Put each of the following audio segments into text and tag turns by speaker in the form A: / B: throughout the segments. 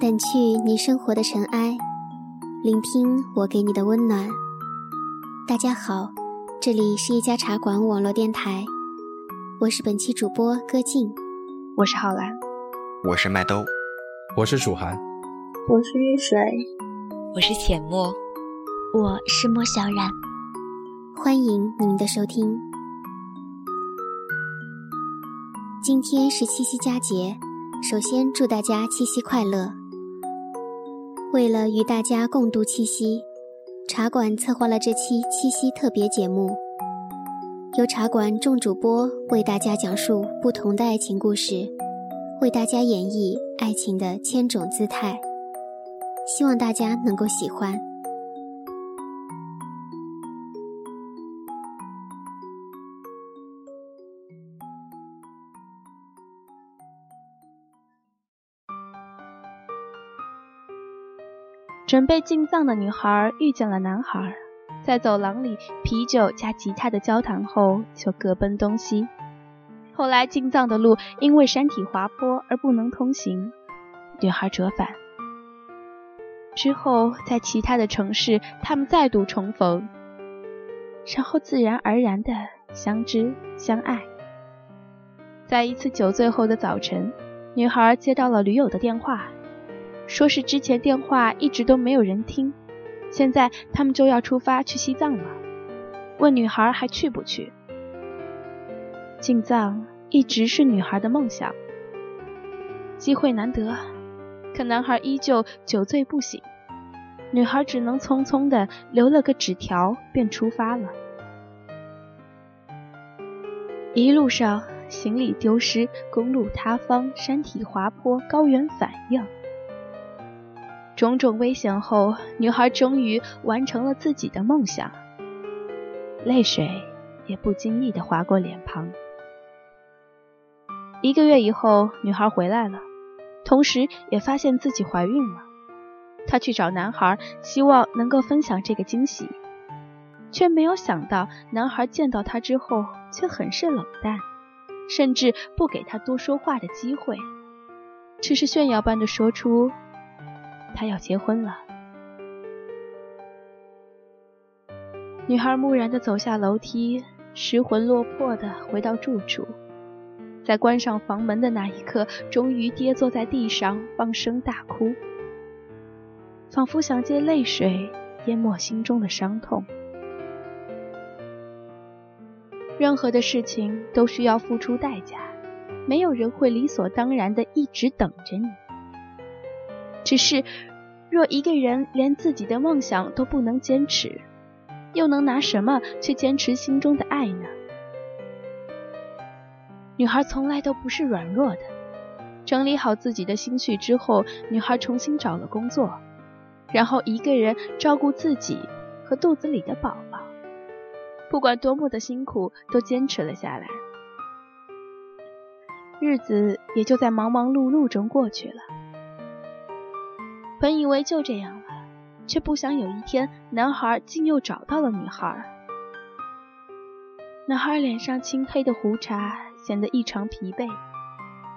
A: 掸去你生活的尘埃，聆听我给你的温暖。大家好，这里是一家茶馆网络电台，我是本期主播歌静，
B: 我是浩然，
C: 我是麦兜，
D: 我是楚涵，
E: 我是玉水，
F: 我是浅墨，
G: 我是莫小冉。
A: 欢迎您的收听。今天是七夕佳节，首先祝大家七夕快乐。为了与大家共度七夕，茶馆策划了这期七夕特别节目，由茶馆众主播为大家讲述不同的爱情故事，为大家演绎爱情的千种姿态，希望大家能够喜欢。
B: 准备进藏的女孩遇见了男孩，在走廊里啤酒加吉他的交谈后，就各奔东西。后来进藏的路因为山体滑坡而不能通行，女孩折返。之后在其他的城市，他们再度重逢，然后自然而然的相知相爱。在一次酒醉后的早晨，女孩接到了驴友的电话。说是之前电话一直都没有人听，现在他们就要出发去西藏了，问女孩还去不去？进藏一直是女孩的梦想，机会难得，可男孩依旧酒醉不醒，女孩只能匆匆的留了个纸条便出发了。一路上行李丢失，公路塌方，山体滑坡，高原反应。种种危险后，女孩终于完成了自己的梦想，泪水也不经意地划过脸庞。一个月以后，女孩回来了，同时也发现自己怀孕了。她去找男孩，希望能够分享这个惊喜，却没有想到，男孩见到她之后却很是冷淡，甚至不给她多说话的机会，只是炫耀般的说出。他要结婚了。女孩木然地走下楼梯，失魂落魄地回到住处，在关上房门的那一刻，终于跌坐在地上，放声大哭，仿佛想借泪水淹没心中的伤痛。任何的事情都需要付出代价，没有人会理所当然地一直等着你。只是，若一个人连自己的梦想都不能坚持，又能拿什么去坚持心中的爱呢？女孩从来都不是软弱的。整理好自己的心绪之后，女孩重新找了工作，然后一个人照顾自己和肚子里的宝宝。不管多么的辛苦，都坚持了下来。日子也就在忙忙碌碌中过去了。本以为就这样了，却不想有一天，男孩竟又找到了女孩。男孩脸上青黑的胡茬显得异常疲惫，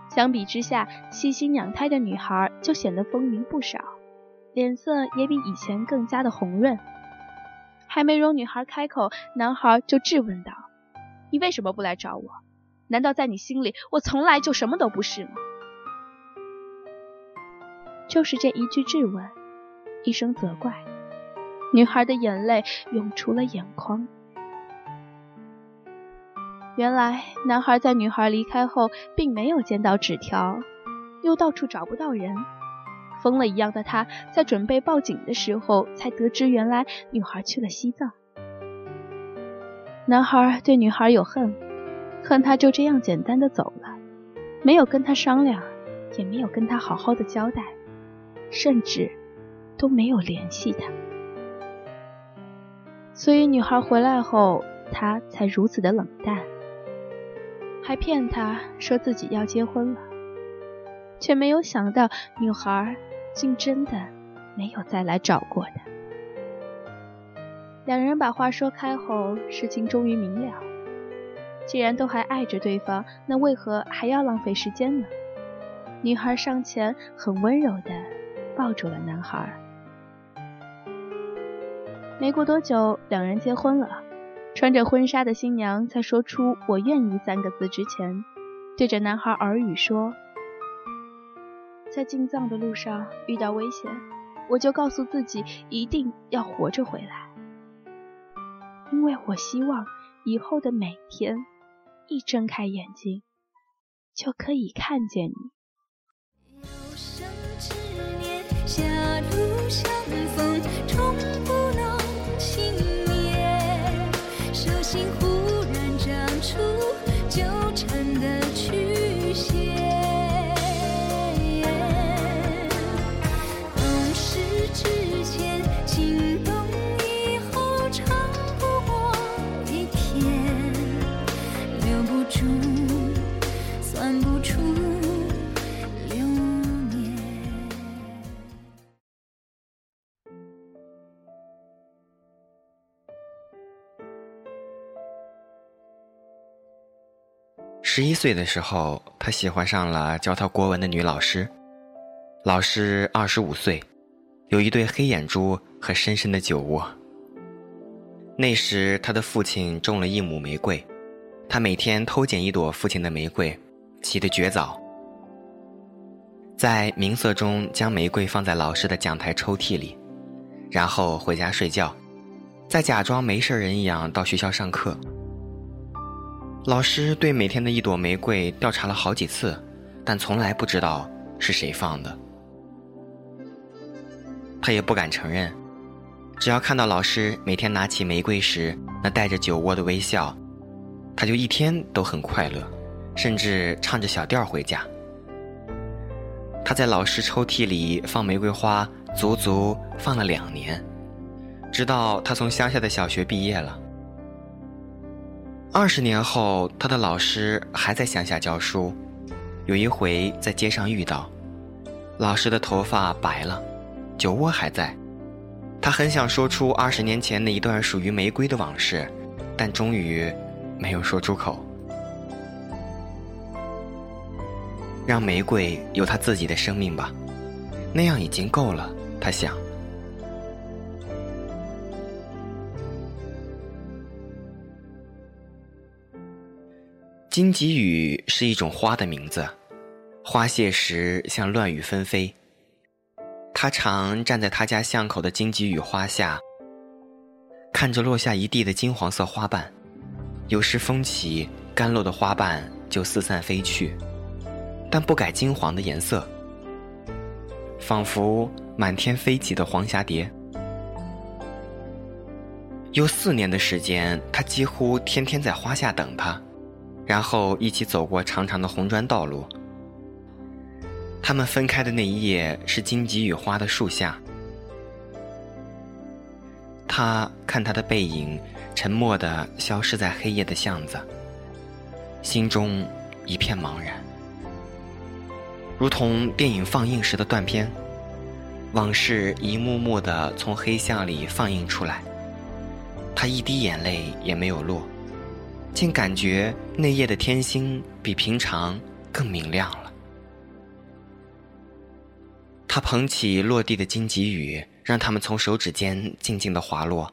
B: 相比之下，细心养胎的女孩就显得丰腴不少，脸色也比以前更加的红润。还没容女孩开口，男孩就质问道：“你为什么不来找我？难道在你心里，我从来就什么都不是吗？”就是这一句质问，一声责怪，女孩的眼泪涌出了眼眶。原来男孩在女孩离开后，并没有见到纸条，又到处找不到人，疯了一样的他，在准备报警的时候，才得知原来女孩去了西藏。男孩对女孩有恨，恨她就这样简单的走了，没有跟她商量，也没有跟她好好的交代。甚至都没有联系他，所以女孩回来后，他才如此的冷淡，还骗她说自己要结婚了，却没有想到女孩竟真的没有再来找过他。两人把话说开后，事情终于明了。既然都还爱着对方，那为何还要浪费时间呢？女孩上前很温柔的。抱住了男孩。没过多久，两人结婚了。穿着婚纱的新娘在说出“我愿意”三个字之前，对着男孩耳语说：“在进藏的路上遇到危险，我就告诉自己一定要活着回来，因为我希望以后的每天，一睁开眼睛就可以看见你。”狭路相逢。
C: 十一岁的时候，他喜欢上了教他国文的女老师。老师二十五岁，有一对黑眼珠和深深的酒窝。那时他的父亲种了一亩玫瑰，他每天偷捡一朵父亲的玫瑰，起得绝早。在明色中将玫瑰放在老师的讲台抽屉里，然后回家睡觉，再假装没事人一样到学校上课。老师对每天的一朵玫瑰调查了好几次，但从来不知道是谁放的。他也不敢承认。只要看到老师每天拿起玫瑰时那带着酒窝的微笑，他就一天都很快乐，甚至唱着小调回家。他在老师抽屉里放玫瑰花，足足放了两年，直到他从乡下的小学毕业了。二十年后，他的老师还在乡下教书。有一回在街上遇到，老师的头发白了，酒窝还在。他很想说出二十年前那一段属于玫瑰的往事，但终于没有说出口。让玫瑰有它自己的生命吧，那样已经够了。他想。荆棘雨是一种花的名字，花谢时像乱雨纷飞。他常站在他家巷口的荆棘雨花下，看着落下一地的金黄色花瓣，有时风起，干落的花瓣就四散飞去，但不改金黄的颜色，仿佛满天飞起的黄霞蝶。有四年的时间，他几乎天天在花下等他。然后一起走过长长的红砖道路。他们分开的那一夜是荆棘与花的树下。他看他的背影，沉默地消失在黑夜的巷子，心中一片茫然，如同电影放映时的断片，往事一幕幕地从黑巷里放映出来。他一滴眼泪也没有落。竟感觉那夜的天星比平常更明亮了。他捧起落地的荆棘雨，让它们从手指间静静的滑落。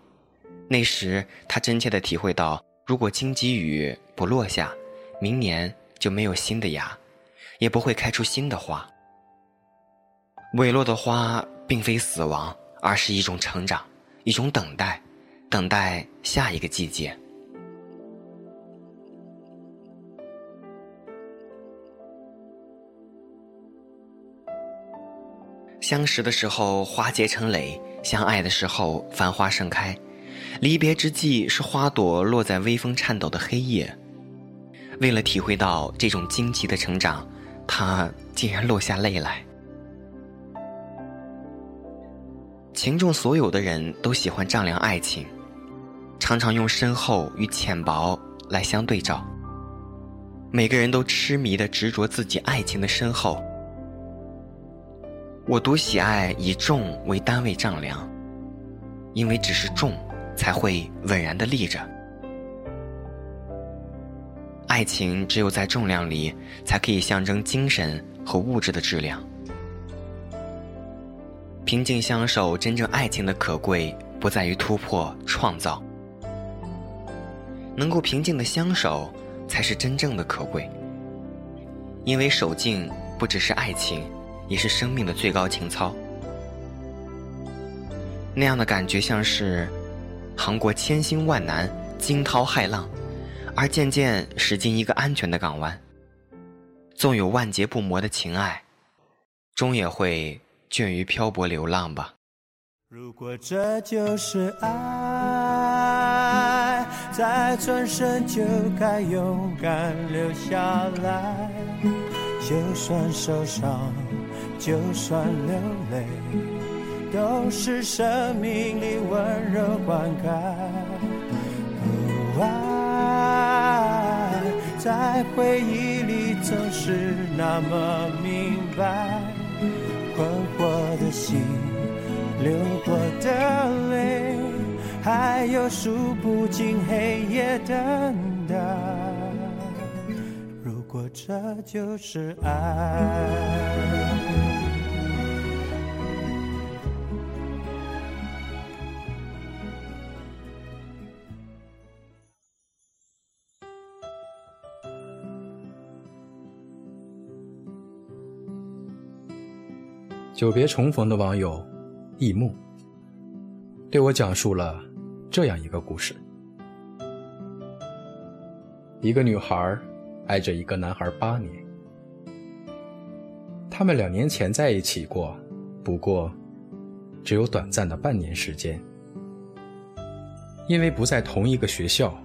C: 那时，他真切的体会到，如果荆棘雨不落下，明年就没有新的芽，也不会开出新的花。萎落的花并非死亡，而是一种成长，一种等待，等待下一个季节。相识的时候花结成蕾，相爱的时候繁花盛开，离别之际是花朵落在微风颤抖的黑夜。为了体会到这种惊奇的成长，他竟然落下泪来。情中所有的人都喜欢丈量爱情，常常用深厚与浅薄来相对照。每个人都痴迷的执着自己爱情的深厚。我独喜爱以重为单位丈量，因为只是重，才会稳然的立着。爱情只有在重量里，才可以象征精神和物质的质量。平静相守，真正爱情的可贵不在于突破创造，能够平静的相守才是真正的可贵。因为守静不只是爱情，也是生命的最高情操。那样的感觉像是航过千辛万难、惊涛骇浪，而渐渐驶进一个安全的港湾。纵有万劫不磨的情爱，终也会倦于漂泊流浪吧。
D: 如果这就是爱，再转身就该勇敢留下来。就算受伤，就算流泪。都是生命里温柔灌溉。爱在回忆里总是那么明白，困惑的心，流过的泪，还有数不尽黑夜等待。如果这就是爱。
E: 久别重逢的网友，易木，对我讲述了这样一个故事：一个女孩爱着一个男孩八年，他们两年前在一起过，不过只有短暂的半年时间。因为不在同一个学校，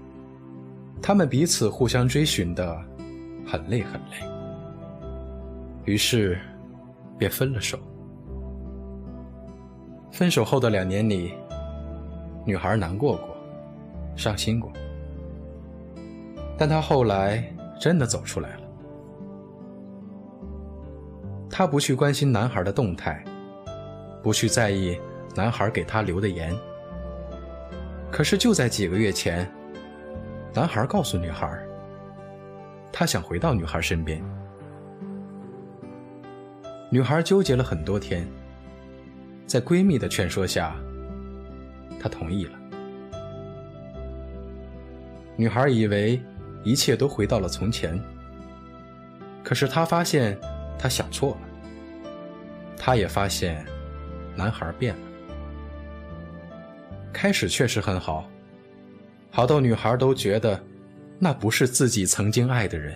E: 他们彼此互相追寻的很累很累，于是便分了手。分手后的两年里，女孩难过过，伤心过，但她后来真的走出来了。她不去关心男孩的动态，不去在意男孩给她留的言。可是就在几个月前，男孩告诉女孩，他想回到女孩身边。女孩纠结了很多天。在闺蜜的劝说下，她同意了。女孩以为一切都回到了从前，可是她发现她想错了。她也发现男孩变了。开始确实很好，好到女孩都觉得那不是自己曾经爱的人。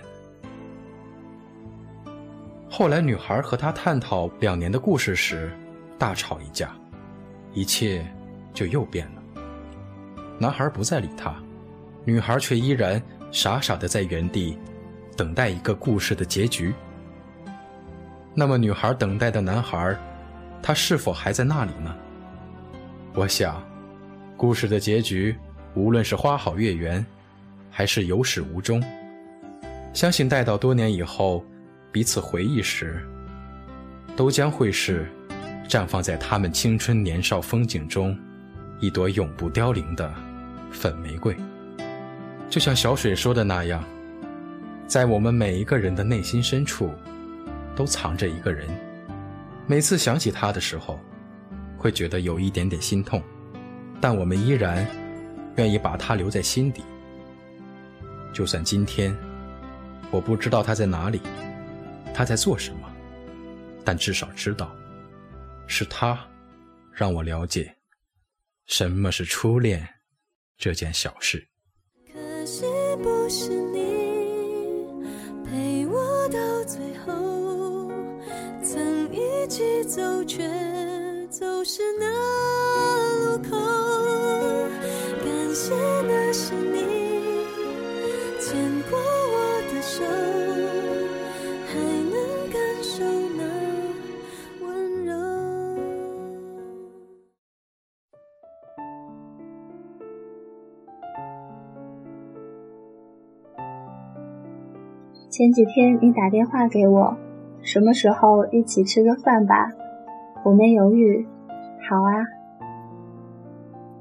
E: 后来，女孩和他探讨两年的故事时。大吵一架，一切就又变了。男孩不再理她，女孩却依然傻傻的在原地，等待一个故事的结局。那么，女孩等待的男孩，他是否还在那里呢？我想，故事的结局，无论是花好月圆，还是有始无终，相信待到多年以后，彼此回忆时，都将会是。绽放在他们青春年少风景中，一朵永不凋零的粉玫瑰。就像小水说的那样，在我们每一个人的内心深处，都藏着一个人。每次想起他的时候，会觉得有一点点心痛，但我们依然愿意把他留在心底。就算今天我不知道他在哪里，他在做什么，但至少知道。是他，让我了解什么是初恋这件小事。
H: 可惜不是你陪我到最后，曾一起走，却走失那路口。感谢那是你
I: 前几天你打电话给我，什么时候一起吃个饭吧？我没犹豫，好啊。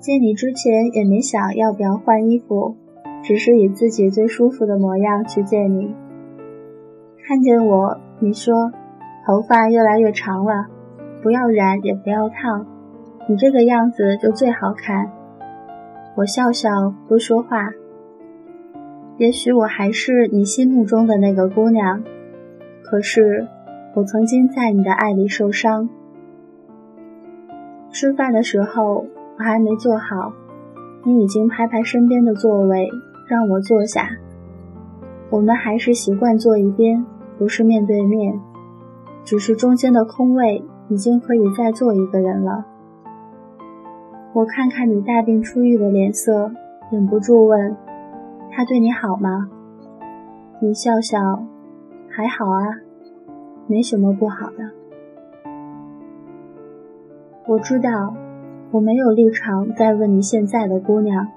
I: 见你之前也没想要不要换衣服，只是以自己最舒服的模样去见你。看见我，你说头发越来越长了，不要染也不要烫，你这个样子就最好看。我笑笑不说话。也许我还是你心目中的那个姑娘，可是我曾经在你的爱里受伤。吃饭的时候我还没坐好，你已经拍拍身边的座位让我坐下。我们还是习惯坐一边，不是面对面，只是中间的空位已经可以再坐一个人了。我看看你大病初愈的脸色，忍不住问。他对你好吗？你笑笑，还好啊，没什么不好的。我知道，我没有立场再问你现在的姑娘，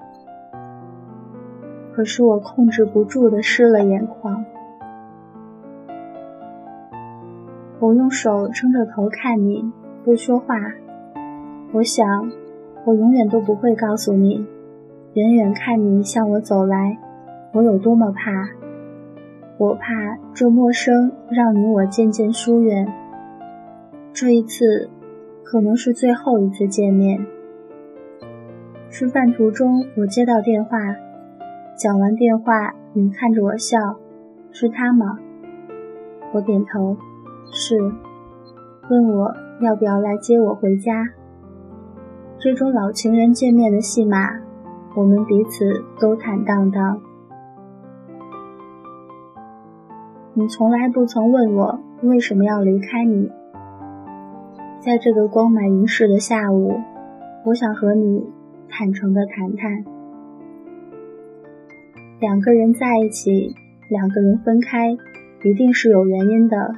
I: 可是我控制不住的湿了眼眶。我用手撑着头看你，不说话。我想，我永远都不会告诉你，远远看你向我走来。我有多么怕！我怕这陌生让你我渐渐疏远。这一次，可能是最后一次见面。吃饭途中，我接到电话，讲完电话，你看着我笑，是他吗？我点头，是。问我要不要来接我回家。这种老情人见面的戏码，我们彼此都坦荡荡。你从来不曾问我为什么要离开你。在这个光满云世的下午，我想和你坦诚的谈谈。两个人在一起，两个人分开，一定是有原因的。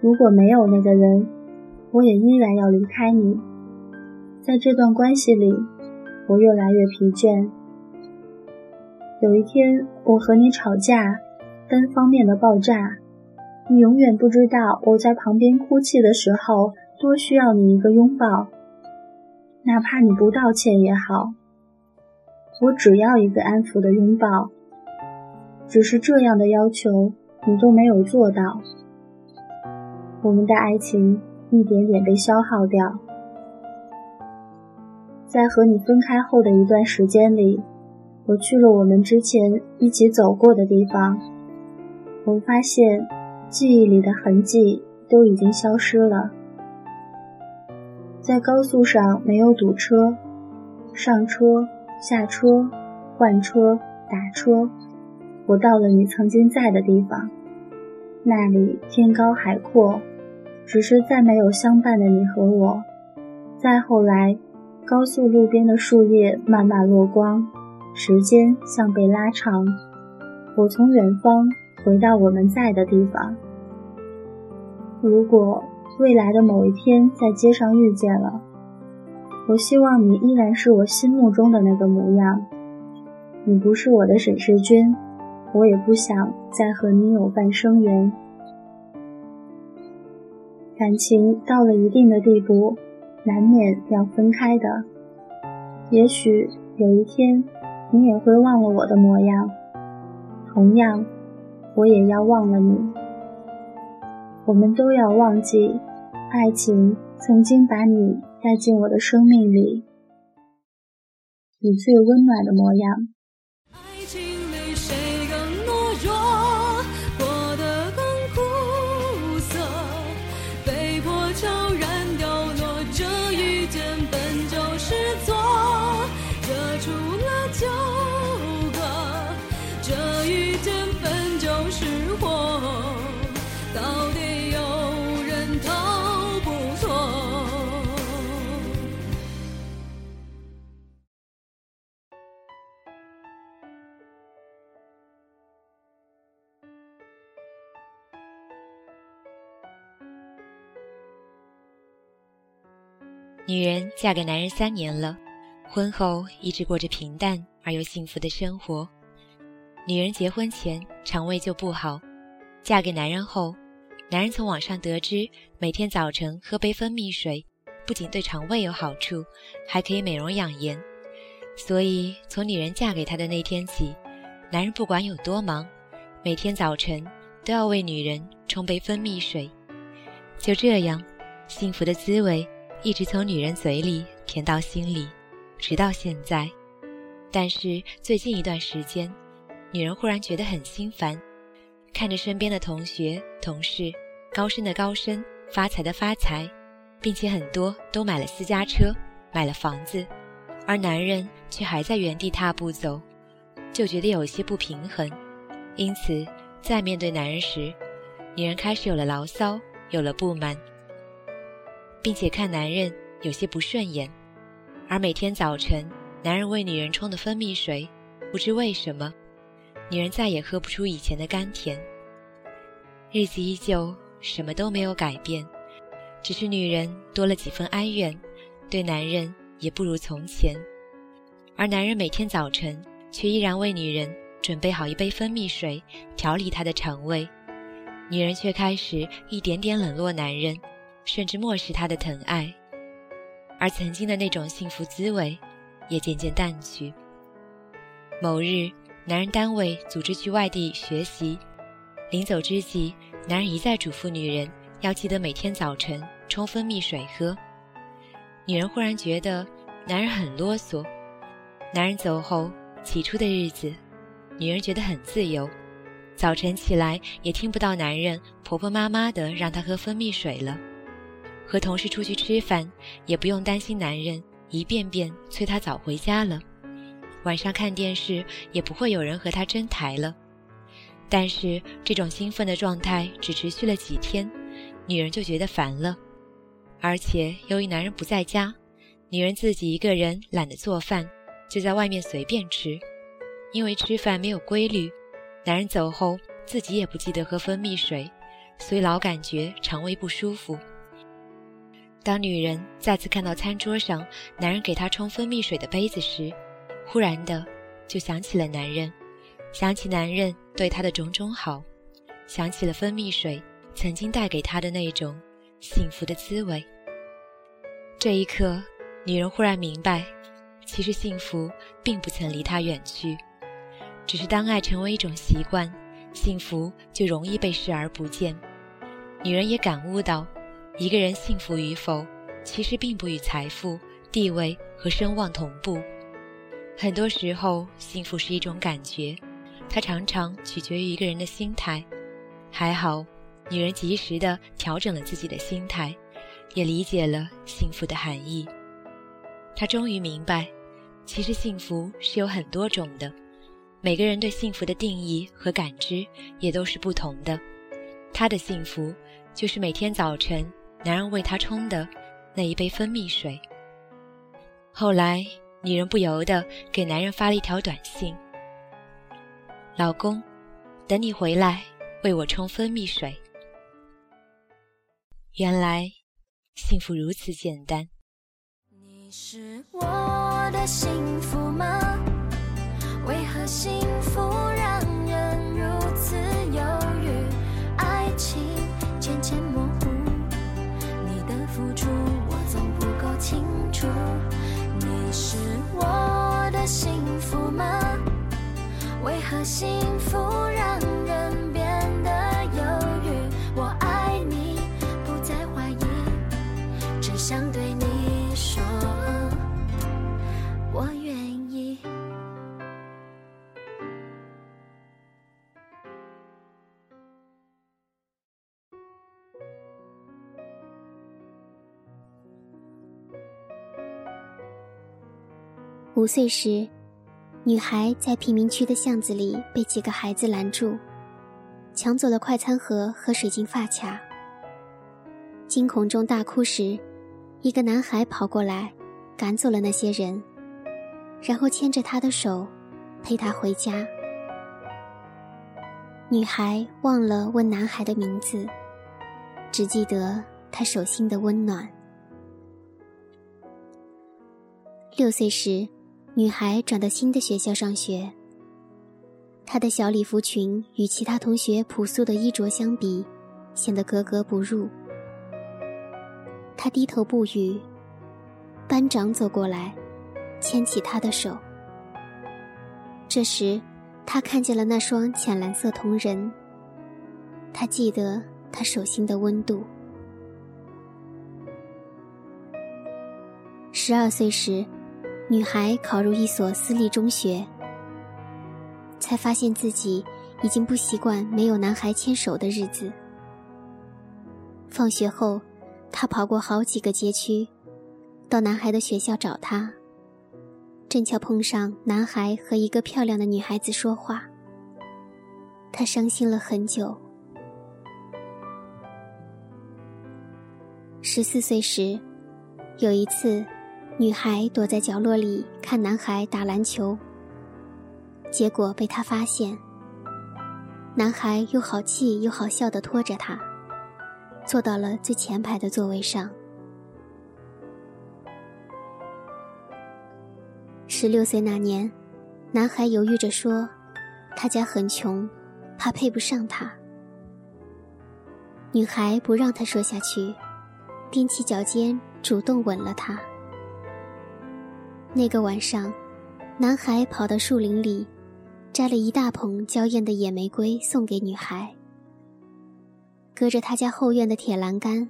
I: 如果没有那个人，我也依然要离开你。在这段关系里，我越来越疲倦。有一天，我和你吵架。单方面的爆炸，你永远不知道我在旁边哭泣的时候多需要你一个拥抱，哪怕你不道歉也好，我只要一个安抚的拥抱。只是这样的要求你都没有做到，我们的爱情一点点被消耗掉。在和你分开后的一段时间里，我去了我们之前一起走过的地方。我发现，记忆里的痕迹都已经消失了。在高速上没有堵车，上车、下车、换车、打车，我到了你曾经在的地方。那里天高海阔，只是再没有相伴的你和我。再后来，高速路边的树叶慢慢落光，时间像被拉长。我从远方。回到我们在的地方。如果未来的某一天在街上遇见了，我希望你依然是我心目中的那个模样。你不是我的沈世君，我也不想再和你有半生缘。感情到了一定的地步，难免要分开的。也许有一天，你也会忘了我的模样。同样。我也要忘了你，我们都要忘记，爱情曾经把你带进我的生命里，你最温暖的模样。
F: 女人嫁给男人三年了，婚后一直过着平淡而又幸福的生活。女人结婚前肠胃就不好，嫁给男人后，男人从网上得知每天早晨喝杯蜂蜜水，不仅对肠胃有好处，还可以美容养颜。所以从女人嫁给他的那天起，男人不管有多忙，每天早晨都要为女人冲杯蜂蜜水。就这样。幸福的滋味一直从女人嘴里甜到心里，直到现在。但是最近一段时间，女人忽然觉得很心烦，看着身边的同学、同事，高升的高升，发财的发财，并且很多都买了私家车，买了房子，而男人却还在原地踏步走，就觉得有些不平衡。因此，在面对男人时，女人开始有了牢骚，有了不满，并且看男人有些不顺眼。而每天早晨，男人为女人冲的蜂蜜水，不知为什么，女人再也喝不出以前的甘甜。日子依旧，什么都没有改变，只是女人多了几分哀怨，对男人也不如从前。而男人每天早晨却依然为女人。准备好一杯蜂蜜水，调理他的肠胃，女人却开始一点点冷落男人，甚至漠视他的疼爱，而曾经的那种幸福滋味，也渐渐淡去。某日，男人单位组织去外地学习，临走之际，男人一再嘱咐女人要记得每天早晨冲蜂蜜水喝。女人忽然觉得男人很啰嗦。男人走后，起初的日子。女人觉得很自由，早晨起来也听不到男人婆婆妈妈的让她喝蜂蜜水了，和同事出去吃饭也不用担心男人一遍遍催她早回家了，晚上看电视也不会有人和她争台了。但是这种兴奋的状态只持续了几天，女人就觉得烦了，而且由于男人不在家，女人自己一个人懒得做饭，就在外面随便吃。因为吃饭没有规律，男人走后自己也不记得喝蜂蜜水，所以老感觉肠胃不舒服。当女人再次看到餐桌上男人给她冲蜂蜜水的杯子时，忽然的就想起了男人，想起男人对她的种种好，想起了蜂蜜水曾经带给她的那种幸福的滋味。这一刻，女人忽然明白，其实幸福并不曾离她远去。只是当爱成为一种习惯，幸福就容易被视而不见。女人也感悟到，一个人幸福与否，其实并不与财富、地位和声望同步。很多时候，幸福是一种感觉，它常常取决于一个人的心态。还好，女人及时的调整了自己的心态，也理解了幸福的含义。她终于明白，其实幸福是有很多种的。每个人对幸福的定义和感知也都是不同的。她的幸福就是每天早晨男人为她冲的那一杯蜂蜜水。后来，女人不由得给男人发了一条短信：“老公，等你回来为我冲蜂蜜水。”原来，幸福如此简单。
H: 你是我的幸福吗？为何幸福让清楚。你是我的幸福吗？为何幸福让
A: 五岁时，女孩在贫民区的巷子里被几个孩子拦住，抢走了快餐盒和水晶发卡。惊恐中大哭时，一个男孩跑过来，赶走了那些人，然后牵着她的手，陪她回家。女孩忘了问男孩的名字，只记得他手心的温暖。六岁时。女孩转到新的学校上学，她的小礼服裙与其他同学朴素的衣着相比，显得格格不入。她低头不语。班长走过来，牵起她的手。这时，他看见了那双浅蓝色瞳仁。他记得她手心的温度。十二岁时，女孩考入一所私立中学，才发现自己已经不习惯没有男孩牵手的日子。放学后，她跑过好几个街区，到男孩的学校找他。正巧碰上男孩和一个漂亮的女孩子说话，她伤心了很久。十四岁时，有一次，女孩躲在角落里看男孩打篮球，结果被他发现。男孩又好气又好笑的拖着她，坐到了最前排的座位上。十六岁那年，男孩犹豫着说：“他家很穷，怕配不上他。”女孩不让他说下去。踮起脚尖，主动吻了他。那个晚上，男孩跑到树林里，摘了一大捧娇艳的野玫瑰送给女孩。隔着他家后院的铁栏杆，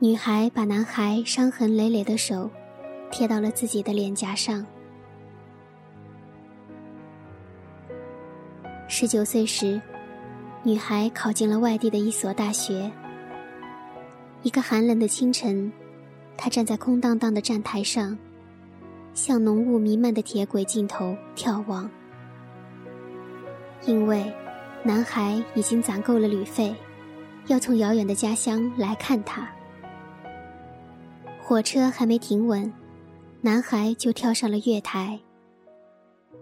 A: 女孩把男孩伤痕累累的手贴到了自己的脸颊上。十九岁时，女孩考进了外地的一所大学。一个寒冷的清晨，他站在空荡荡的站台上，向浓雾弥漫的铁轨尽头眺望。因为男孩已经攒够了旅费，要从遥远的家乡来看他。火车还没停稳，男孩就跳上了月台。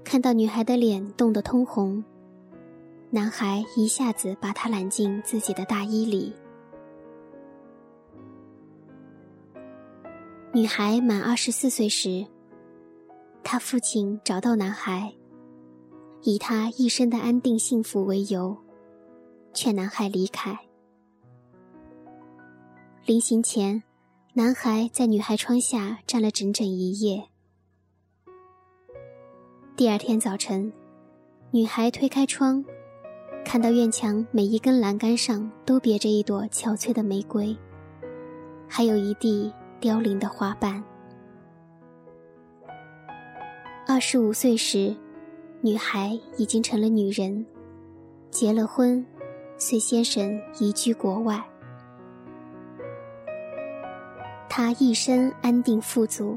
A: 看到女孩的脸冻得通红，男孩一下子把她揽进自己的大衣里。女孩满二十四岁时，他父亲找到男孩，以他一生的安定幸福为由，劝男孩离开。临行前，男孩在女孩窗下站了整整一夜。第二天早晨，女孩推开窗，看到院墙每一根栏杆上都别着一朵憔悴的玫瑰，还有一地。凋零的花瓣。二十五岁时，女孩已经成了女人，结了婚，随先生移居国外。她一生安定富足。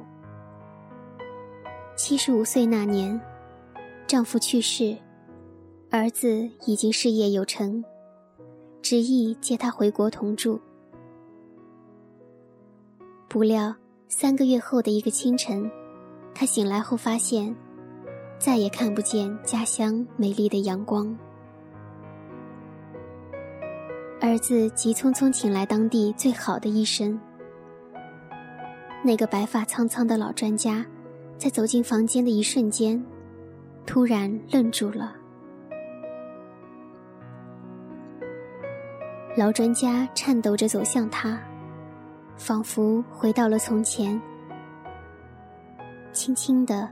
A: 七十五岁那年，丈夫去世，儿子已经事业有成，执意接她回国同住。不料，三个月后的一个清晨，他醒来后发现，再也看不见家乡美丽的阳光。儿子急匆匆请来当地最好的医生。那个白发苍苍的老专家，在走进房间的一瞬间，突然愣住了。老专家颤抖着走向他。仿佛回到了从前，轻轻的，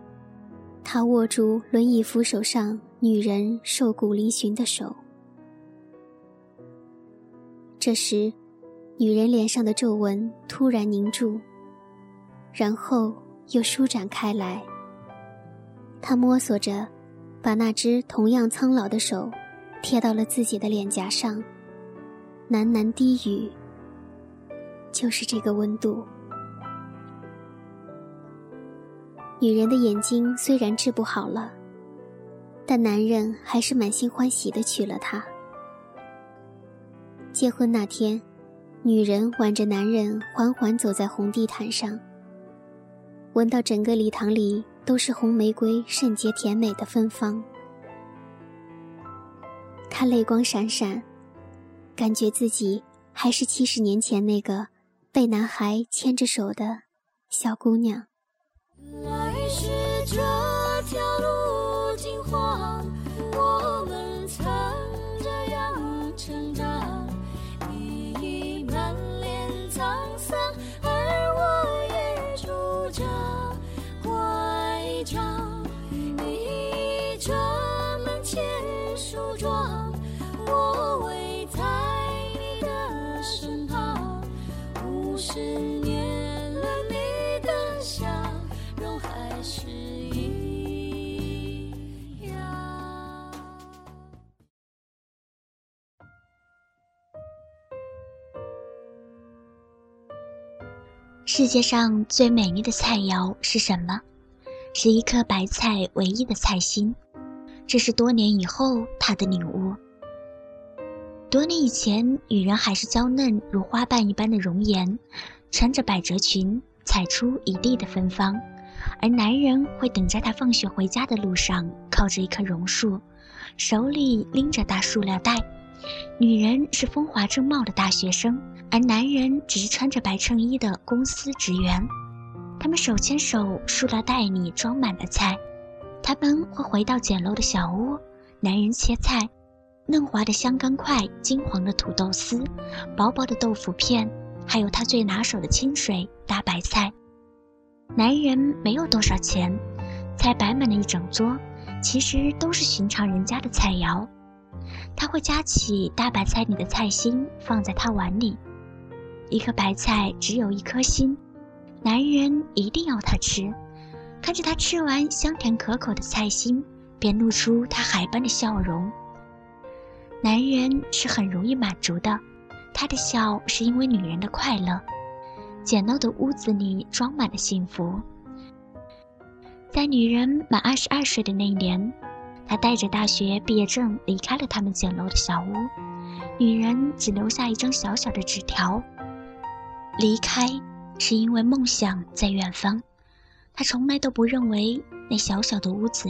A: 他握住轮椅扶手上女人瘦骨嶙峋的手。这时，女人脸上的皱纹突然凝住，然后又舒展开来。他摸索着，把那只同样苍老的手贴到了自己的脸颊上，喃喃低语。就是这个温度。女人的眼睛虽然治不好了，但男人还是满心欢喜的娶了她。结婚那天，女人挽着男人缓缓走在红地毯上，闻到整个礼堂里都是红玫瑰圣洁甜美的芬芳。她泪光闪闪，感觉自己还是七十年前那个。被男孩牵着手的小姑娘。
H: 来时这条路金黄，我们曾这样成长。你已满脸沧桑，而我也拄着拐杖。你专门签梳妆，我围在你的身旁。无声
G: 世界上最美丽的菜肴是什么？是一颗白菜唯一的菜心。这是多年以后他的领悟。多年以前，女人还是娇嫩如花瓣一般的容颜，穿着百褶裙，踩出一地的芬芳；而男人会等在她放学回家的路上，靠着一棵榕树，手里拎着大塑料袋。女人是风华正茂的大学生，而男人只是穿着白衬衣的公司职员。他们手牵手，塑料袋里装满了菜。他们会回到简陋的小屋，男人切菜。嫩滑的香干块，金黄的土豆丝，薄薄的豆腐片，还有他最拿手的清水大白菜。男人没有多少钱，菜摆满了一整桌，其实都是寻常人家的菜肴。他会夹起大白菜里的菜心放在他碗里，一颗白菜只有一颗心，男人一定要他吃。看着他吃完香甜可口的菜心，便露出他海般的笑容。男人是很容易满足的，他的笑是因为女人的快乐。简陋的屋子里装满了幸福。在女人满二十二岁的那一年，他带着大学毕业证离开了他们简陋的小屋。女人只留下一张小小的纸条。离开是因为梦想在远方。他从来都不认为那小小的屋子，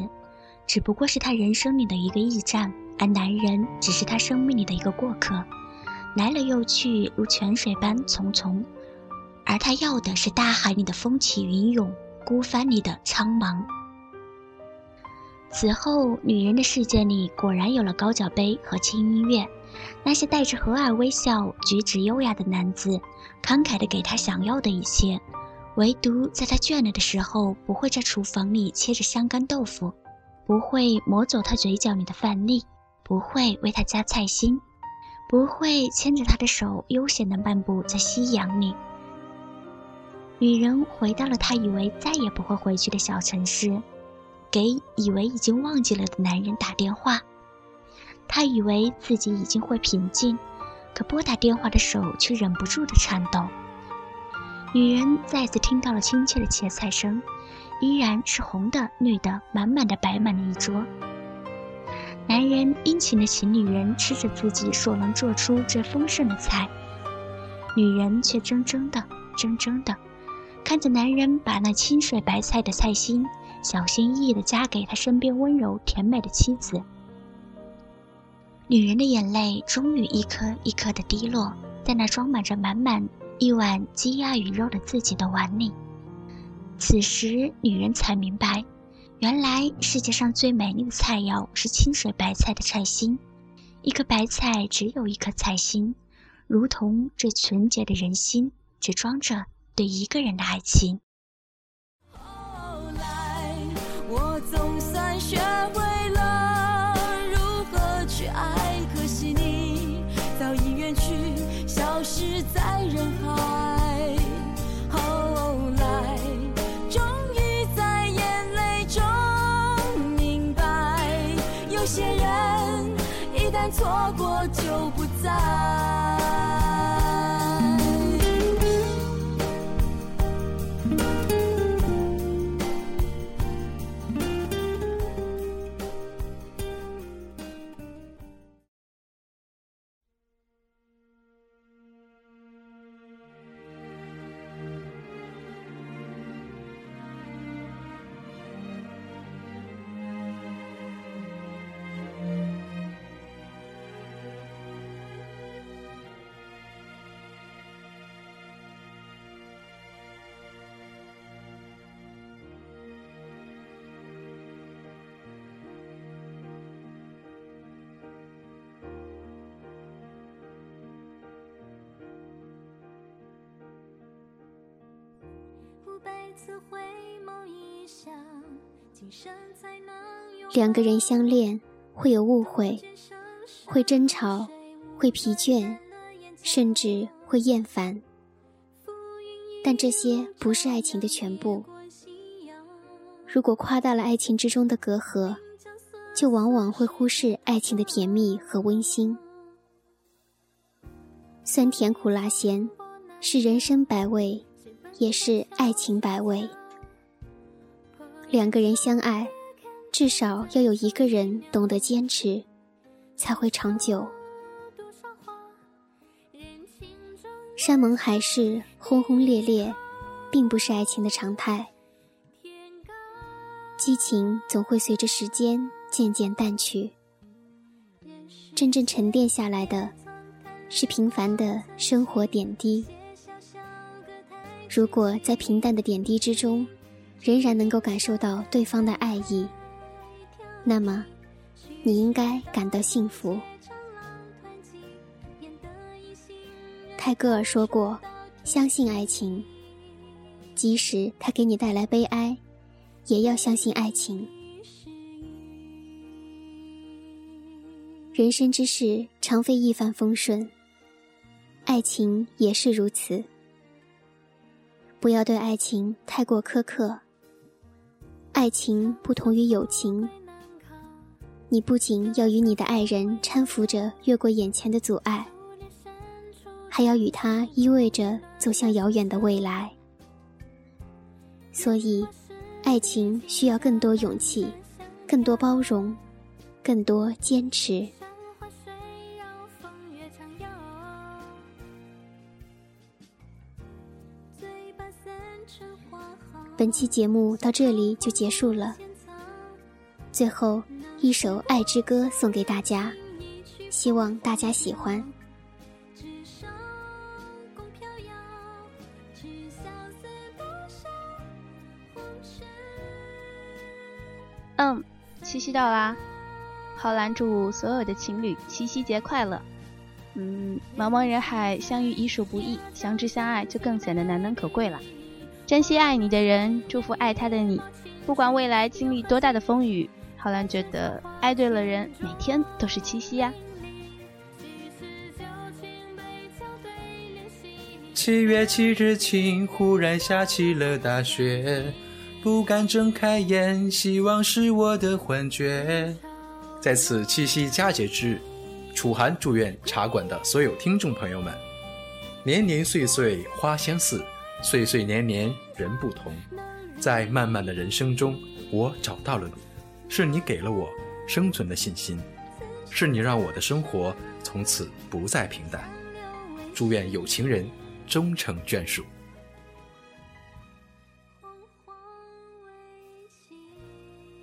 G: 只不过是他人生里的一个驿站。而男人只是他生命里的一个过客，来了又去，如泉水般匆匆。而他要的是大海里的风起云涌，孤帆里的苍茫。此后，女人的世界里果然有了高脚杯和轻音乐，那些带着和蔼微笑、举止优雅的男子，慷慨地给她想要的一切，唯独在她倦了的时候，不会在厨房里切着香干豆腐，不会抹走她嘴角里的饭粒。不会为她加菜心，不会牵着她的手悠闲地漫步在夕阳里。女人回到了她以为再也不会回去的小城市，给以为已经忘记了的男人打电话。她以为自己已经会平静，可拨打电话的手却忍不住的颤抖。女人再次听到了亲切的切菜声，依然是红的、绿的，满满的摆满了一桌。男人殷勤的请女人吃着自己所能做出最丰盛的菜，女人却怔怔的、怔怔的看着男人把那清水白菜的菜心小心翼翼地夹给他身边温柔甜美的妻子。女人的眼泪终于一颗一颗地滴落在那装满着满满一碗鸡鸭鱼肉的自己的碗里。此时，女人才明白。原来世界上最美丽的菜肴是清水白菜的菜心，一颗白菜只有一颗菜心，如同最纯洁的人心，只装着对一个人的爱情。
A: 两个人相恋，会有误会，会争吵，会疲倦，甚至会厌烦。但这些不是爱情的全部。如果夸大了爱情之中的隔阂，就往往会忽视爱情的甜蜜和温馨。酸甜苦辣咸，是人生百味。也是爱情百味。两个人相爱，至少要有一个人懂得坚持，才会长久。山盟海誓、轰轰烈烈，并不是爱情的常态。激情总会随着时间渐渐淡去，真正沉淀下来的，是平凡的生活点滴。如果在平淡的点滴之中，仍然能够感受到对方的爱意，那么，你应该感到幸福。泰戈尔说过：“相信爱情，即使它给你带来悲哀，也要相信爱情。人生之事常非一帆风顺，爱情也是如此。不要对爱情太过苛刻。爱情不同于友情，你不仅要与你的爱人搀扶着越过眼前的阻碍。”还要与他依偎着走向遥远的未来，所以，爱情需要更多勇气，更多包容，更多坚持。本期节目到这里就结束了，最后一首《爱之歌》送给大家，希望大家喜欢。
B: 嗯，七夕到啦！浩然祝所有的情侣七夕节快乐。嗯，茫茫人海相遇已属不易，相知相爱就更显得难能可贵了。珍惜爱你的人，祝福爱他的你。不管未来经历多大的风雨，浩然觉得爱对了人，每天都是七夕呀。
D: 七月七日晴，忽然下起了大雪。不敢睁开眼，希望是我的幻觉。
E: 在此七夕佳节之日，楚寒祝愿茶馆的所有听众朋友们，年年岁岁花相似，岁岁年年人不同。在漫漫的人生中，我找到了你，是你给了我生存的信心，是你让我的生活从此不再平淡。祝愿有情人终成眷属。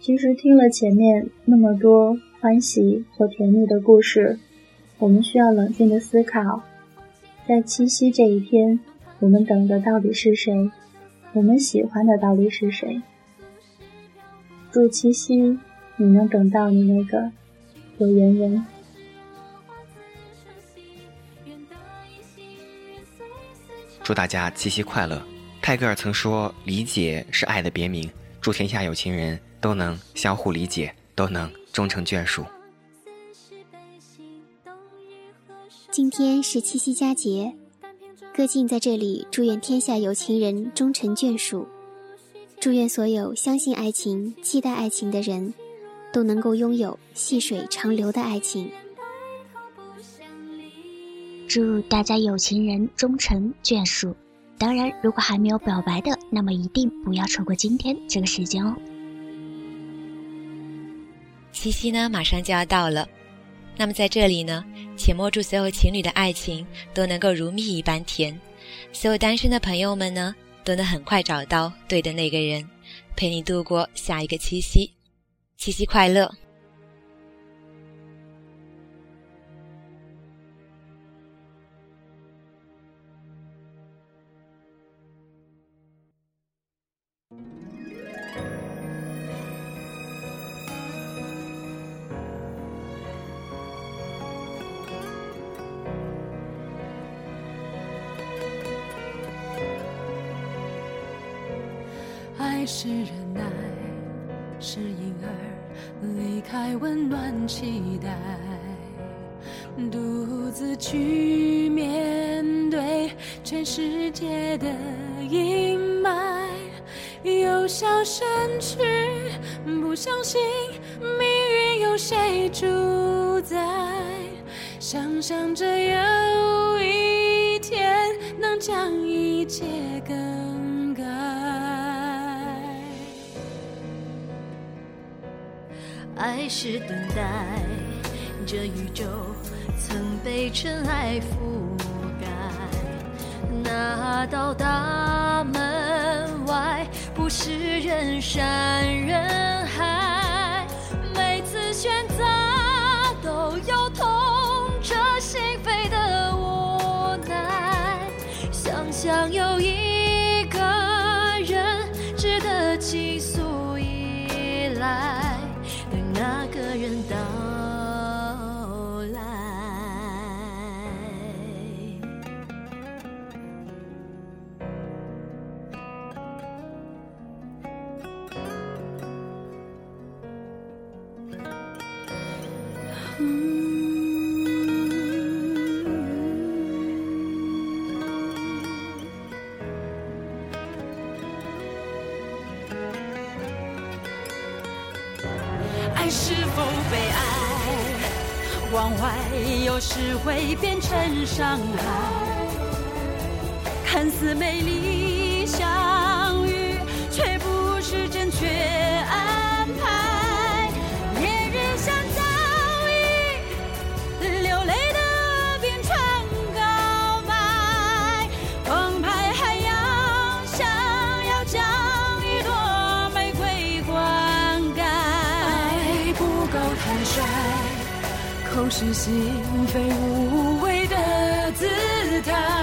I: 其实听了前面那么多欢喜或甜蜜的故事，我们需要冷静的思考，在七夕这一天，我们等的到底是谁？我们喜欢的到底是谁？祝七夕你能等到你那个有缘人。
C: 祝大家七夕快乐！泰戈尔曾说：“理解是爱的别名。”祝天下有情人。都能相互理解，都能终成眷属。
A: 今天是七夕佳节，歌静在这里祝愿天下有情人终成眷属，祝愿所有相信爱情、期待爱情的人，都能够拥有细水长流的爱情。
G: 祝大家有情人终成眷属。当然，如果还没有表白的，那么一定不要错过今天这个时间哦。
F: 七夕呢，马上就要到了。那么在这里呢，且莫祝所有情侣的爱情都能够如蜜一般甜，所有单身的朋友们呢，都能很快找到对的那个人，陪你度过下一个七夕。七夕快乐！
H: 是忍耐，是婴儿离开温暖期待，独自去面对全世界的阴霾，又想身去，不相信命运有谁主宰，想象着有一天能将一切更。爱是等待这宇宙曾被尘埃覆盖那道大门外不是人山。只会变成伤害，看似美丽相遇，却不是正确。是心非无畏的姿态。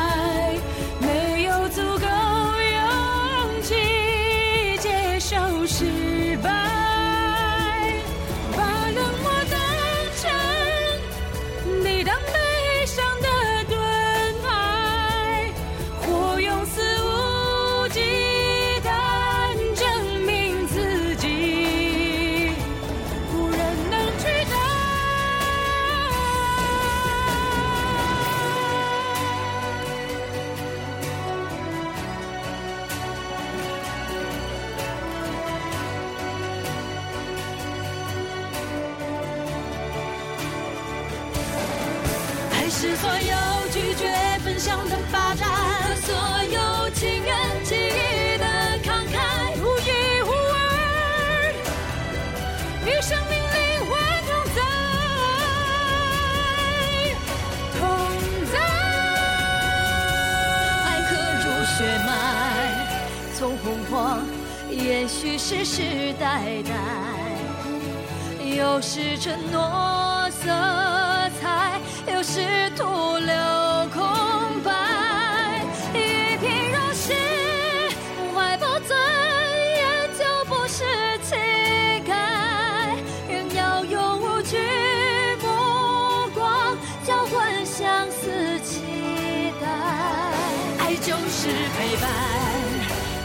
H: 陪伴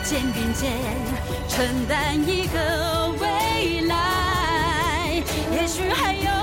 H: 肩并肩承担一个未来。也许还有